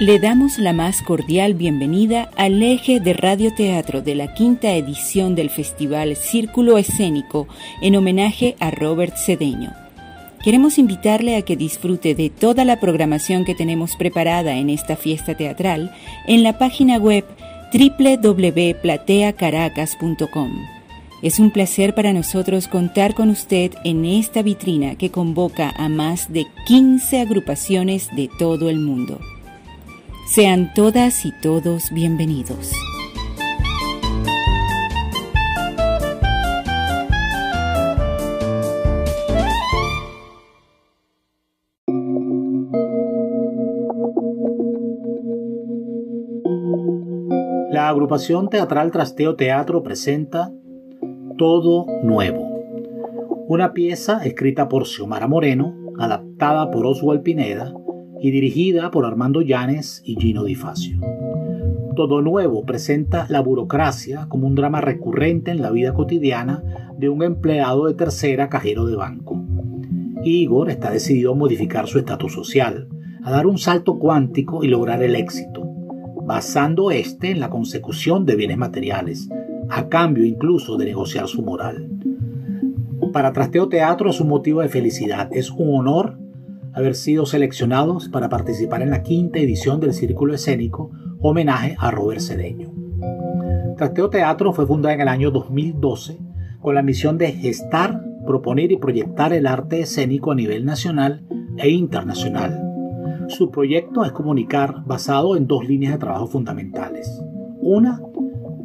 Le damos la más cordial bienvenida al eje de radioteatro de la quinta edición del Festival Círculo Escénico en homenaje a Robert Cedeño. Queremos invitarle a que disfrute de toda la programación que tenemos preparada en esta fiesta teatral en la página web www.plateacaracas.com. Es un placer para nosotros contar con usted en esta vitrina que convoca a más de 15 agrupaciones de todo el mundo. Sean todas y todos bienvenidos. La agrupación teatral Trasteo Teatro presenta Todo Nuevo, una pieza escrita por Xiomara Moreno, adaptada por Oswald Pineda y dirigida por Armando Llanes y Gino Di Facio. Todo Nuevo presenta la burocracia como un drama recurrente en la vida cotidiana de un empleado de tercera cajero de banco. Igor está decidido a modificar su estatus social, a dar un salto cuántico y lograr el éxito, basando este en la consecución de bienes materiales, a cambio incluso de negociar su moral. Para Trasteo Teatro es un motivo de felicidad, es un honor haber sido seleccionados para participar en la quinta edición del Círculo Escénico homenaje a Robert Cedeño. Trasteo Teatro fue fundada en el año 2012 con la misión de gestar, proponer y proyectar el arte escénico a nivel nacional e internacional. Su proyecto es comunicar basado en dos líneas de trabajo fundamentales. Una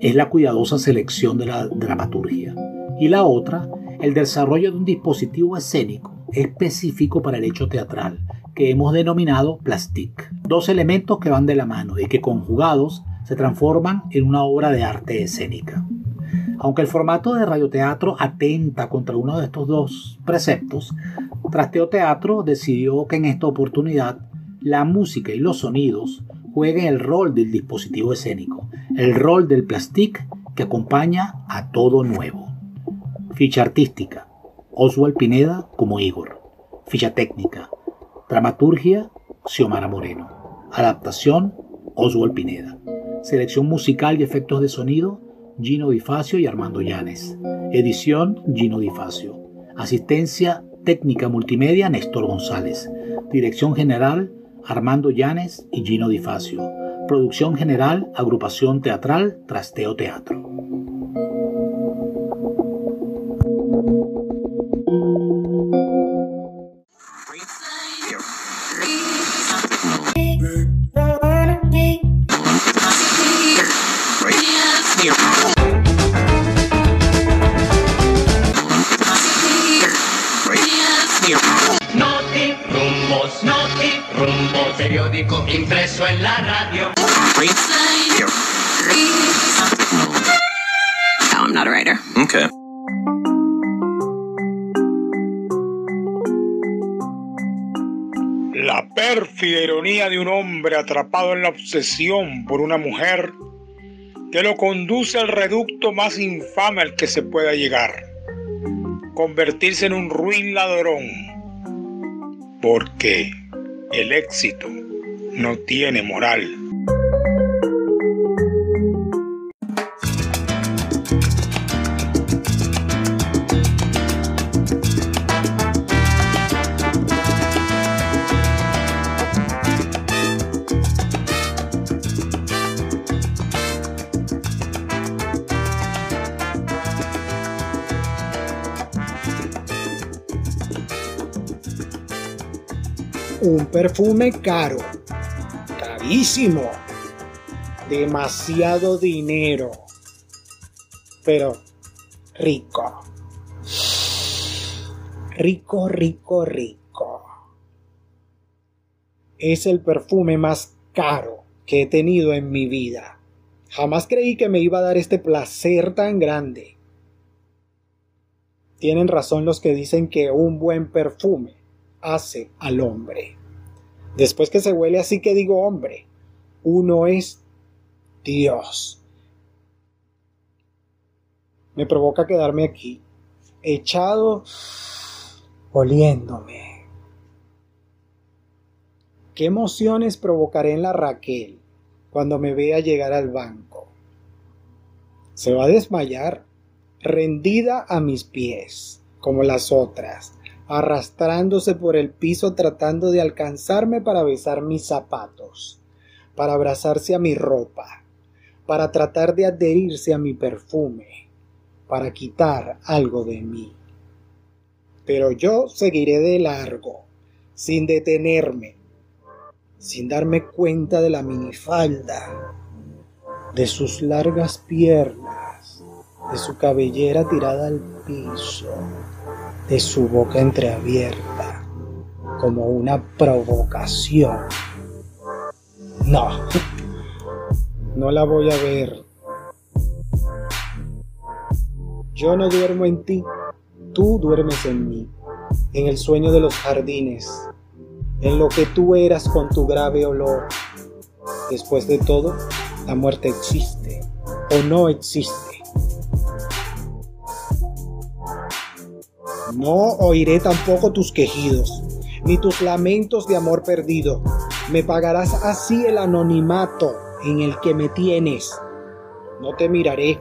es la cuidadosa selección de la dramaturgia y la otra el desarrollo de un dispositivo escénico específico para el hecho teatral, que hemos denominado plastic. Dos elementos que van de la mano y que conjugados se transforman en una obra de arte escénica. Aunque el formato de radioteatro atenta contra uno de estos dos preceptos, Trasteo Teatro decidió que en esta oportunidad la música y los sonidos jueguen el rol del dispositivo escénico, el rol del plastic que acompaña a todo nuevo. Ficha artística. Oswald Pineda como Igor. Ficha técnica. Dramaturgia, Xiomara Moreno. Adaptación, Oswald Pineda. Selección musical y efectos de sonido, Gino Difacio y Armando Llanes. Edición, Gino Difacio. Asistencia técnica multimedia, Néstor González. Dirección general, Armando Llanes y Gino Difacio. Producción general, Agrupación Teatral, Trasteo Teatro. Periódico impreso en la radio. No, I'm not a writer. Okay. La pérfida ironía de un hombre atrapado en la obsesión por una mujer que lo conduce al reducto más infame al que se pueda llegar. Convertirse en un ruin ladrón. Porque el éxito no tiene moral. Un perfume caro, carísimo, demasiado dinero, pero rico, rico, rico, rico. Es el perfume más caro que he tenido en mi vida. Jamás creí que me iba a dar este placer tan grande. Tienen razón los que dicen que un buen perfume hace al hombre. Después que se huele así que digo hombre, uno es Dios. Me provoca quedarme aquí, echado, oliéndome. ¿Qué emociones provocaré en la Raquel cuando me vea llegar al banco? Se va a desmayar, rendida a mis pies, como las otras, arrastrándose por el piso tratando de alcanzarme para besar mis zapatos, para abrazarse a mi ropa, para tratar de adherirse a mi perfume, para quitar algo de mí. Pero yo seguiré de largo, sin detenerme, sin darme cuenta de la minifalda, de sus largas piernas, de su cabellera tirada al piso, de su boca entreabierta, como una provocación. No, no la voy a ver. Yo no duermo en ti, tú duermes en mí, en el sueño de los jardines, en lo que tú eras con tu grave olor. Después de todo, la muerte existe o no existe. No oiré tampoco tus quejidos, ni tus lamentos de amor perdido. Me pagarás así el anonimato en el que me tienes. No te miraré.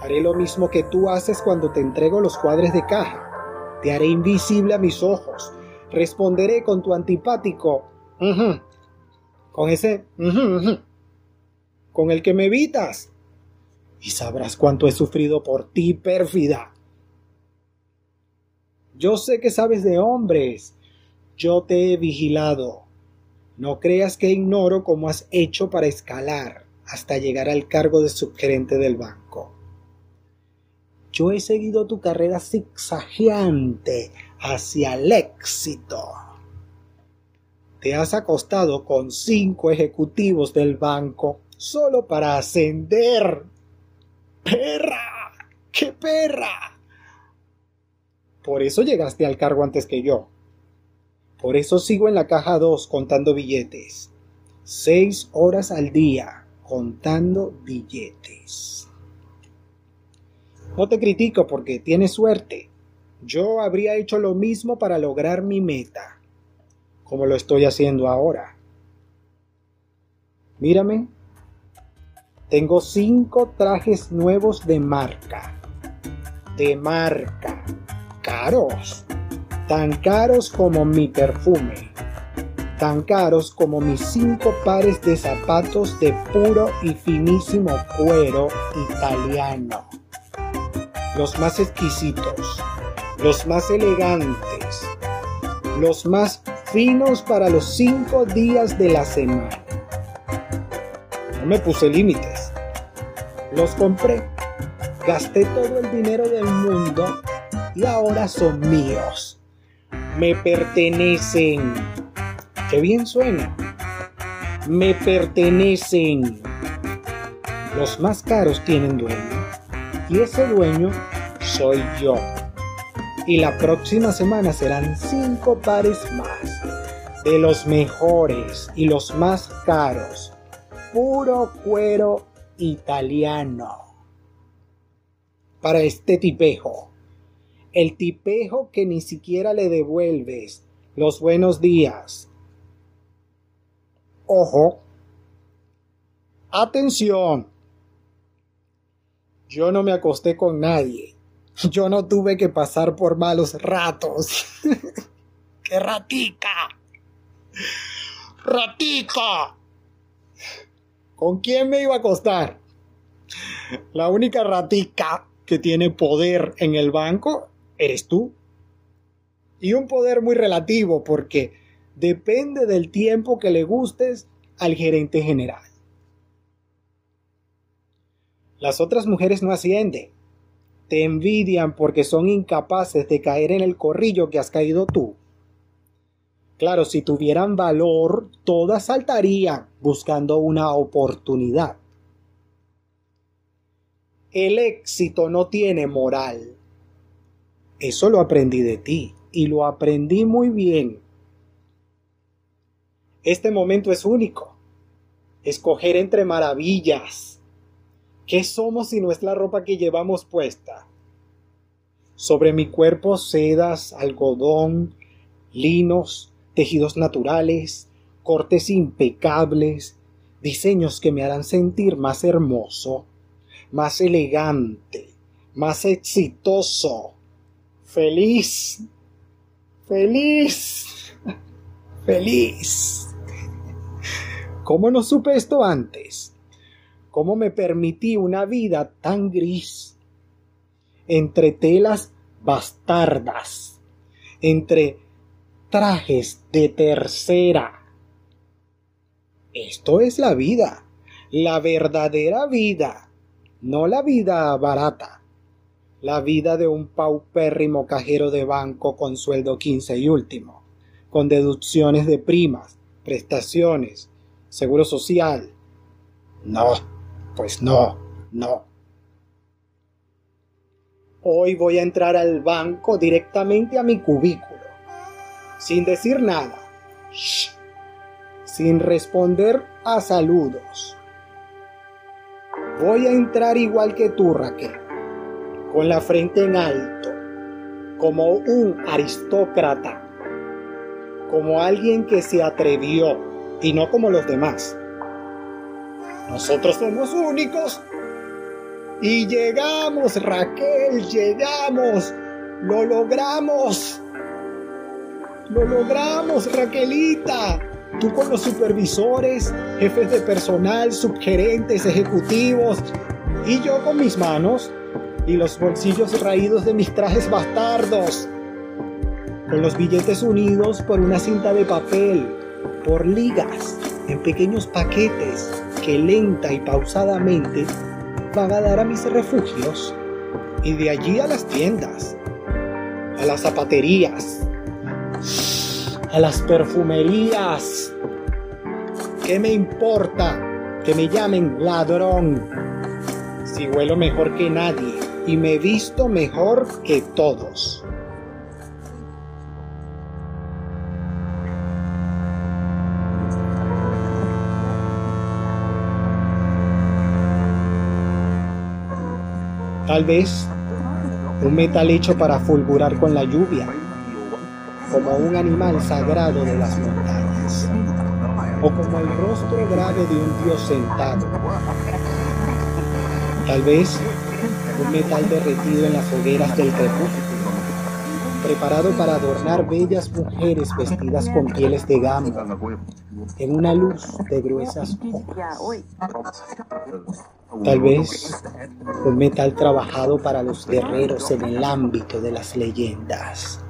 Haré lo mismo que tú haces cuando te entrego los cuadres de caja. Te haré invisible a mis ojos. Responderé con tu antipático. Con ese... con el que me evitas. Y sabrás cuánto he sufrido por ti, pérfida. Yo sé que sabes de hombres. Yo te he vigilado. No creas que ignoro cómo has hecho para escalar hasta llegar al cargo de subgerente del banco. Yo he seguido tu carrera zigzagueante hacia el éxito. Te has acostado con cinco ejecutivos del banco solo para ascender. ¡Perra! ¡Qué perra! Por eso llegaste al cargo antes que yo. Por eso sigo en la caja 2 contando billetes. Seis horas al día contando billetes. No te critico porque tienes suerte. Yo habría hecho lo mismo para lograr mi meta, como lo estoy haciendo ahora. Mírame. Tengo cinco trajes nuevos de marca. De marca caros, tan caros como mi perfume, tan caros como mis cinco pares de zapatos de puro y finísimo cuero italiano. Los más exquisitos, los más elegantes, los más finos para los cinco días de la semana. No me puse límites. Los compré. Gasté todo el dinero del mundo y ahora son míos. Me pertenecen. Qué bien suena. Me pertenecen. Los más caros tienen dueño. Y ese dueño soy yo. Y la próxima semana serán cinco pares más. De los mejores y los más caros. Puro cuero italiano. Para este tipejo el tipejo que ni siquiera le devuelves los buenos días. Ojo, atención, yo no me acosté con nadie, yo no tuve que pasar por malos ratos. ¡Qué ratica! ¡Ratica! ¿Con quién me iba a acostar? La única ratica que tiene poder en el banco eres tú. Y un poder muy relativo porque depende del tiempo que le gustes al gerente general. Las otras mujeres no ascienden. Te envidian porque son incapaces de caer en el corrillo que has caído tú. Claro, si tuvieran valor, todas saltarían buscando una oportunidad. El éxito no tiene moral. Eso lo aprendí de ti y lo aprendí muy bien. Este momento es único. Escoger entre maravillas. ¿Qué somos si no es la ropa que llevamos puesta? Sobre mi cuerpo sedas, algodón, linos, tejidos naturales, cortes impecables, diseños que me harán sentir más hermoso, más elegante, más exitoso, feliz, feliz, feliz. ¿Cómo no supe esto antes? ¿Cómo me permití una vida tan gris? Entre telas bastardas, entre trajes de tercera. Esto es la vida, la verdadera vida, no la vida barata, la vida de un paupérrimo cajero de banco con sueldo quince y último, con deducciones de primas, prestaciones, seguro social. No, pues no, no. Hoy voy a entrar al banco directamente a mi cubículo sin decir nada, sin responder a saludos. Voy a entrar igual que tú, Raquel, con la frente en alto, como un aristócrata, como alguien que se atrevió y no como los demás. Nosotros somos únicos y llegamos, Raquel, llegamos, lo logramos. Lo logramos, Raquelita. Tú con los supervisores, jefes de personal, subgerentes, ejecutivos. Y yo con mis manos y los bolsillos raídos de mis trajes bastardos. Con los billetes unidos por una cinta de papel, por ligas, en pequeños paquetes que lenta y pausadamente van a dar a mis refugios. Y de allí a las tiendas, a las zapaterías, a las perfumerías. ¿Qué me importa que me llamen ladrón? Si huelo mejor que nadie y me visto mejor que todos. Tal vez un metal hecho para fulgurar con la lluvia como un animal sagrado de las montañas, o como el rostro grave de un dios sentado. Tal vez un metal derretido en las hogueras del crepúsculo, preparado para adornar bellas mujeres vestidas con pieles de gamba, en una luz de gruesas hojas. Tal vez un metal trabajado para los guerreros en el ámbito de las leyendas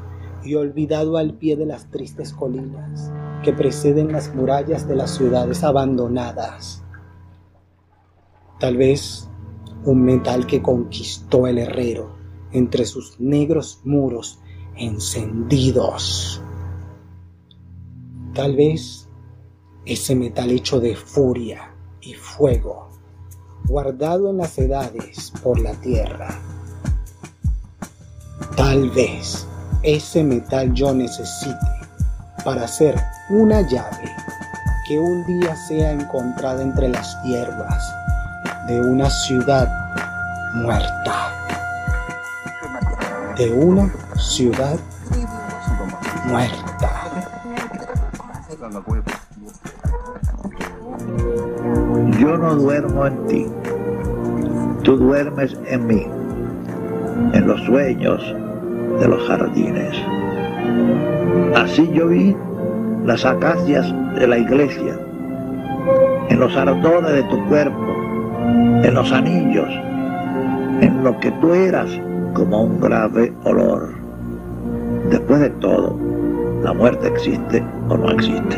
y olvidado al pie de las tristes colinas que preceden las murallas de las ciudades abandonadas. Tal vez un metal que conquistó el herrero entre sus negros muros encendidos. Tal vez ese metal hecho de furia y fuego, guardado en las edades por la tierra. Tal vez ese metal yo necesite para hacer una llave que un día sea encontrada entre las hierbas de una ciudad muerta. De una ciudad muerta. Yo no duermo en ti, tú duermes en mí, en los sueños de los jardines. Así yo vi las acacias de la iglesia, en los ardones de tu cuerpo, en los anillos, en lo que tú eras como un grave olor. Después de todo, la muerte existe o no existe.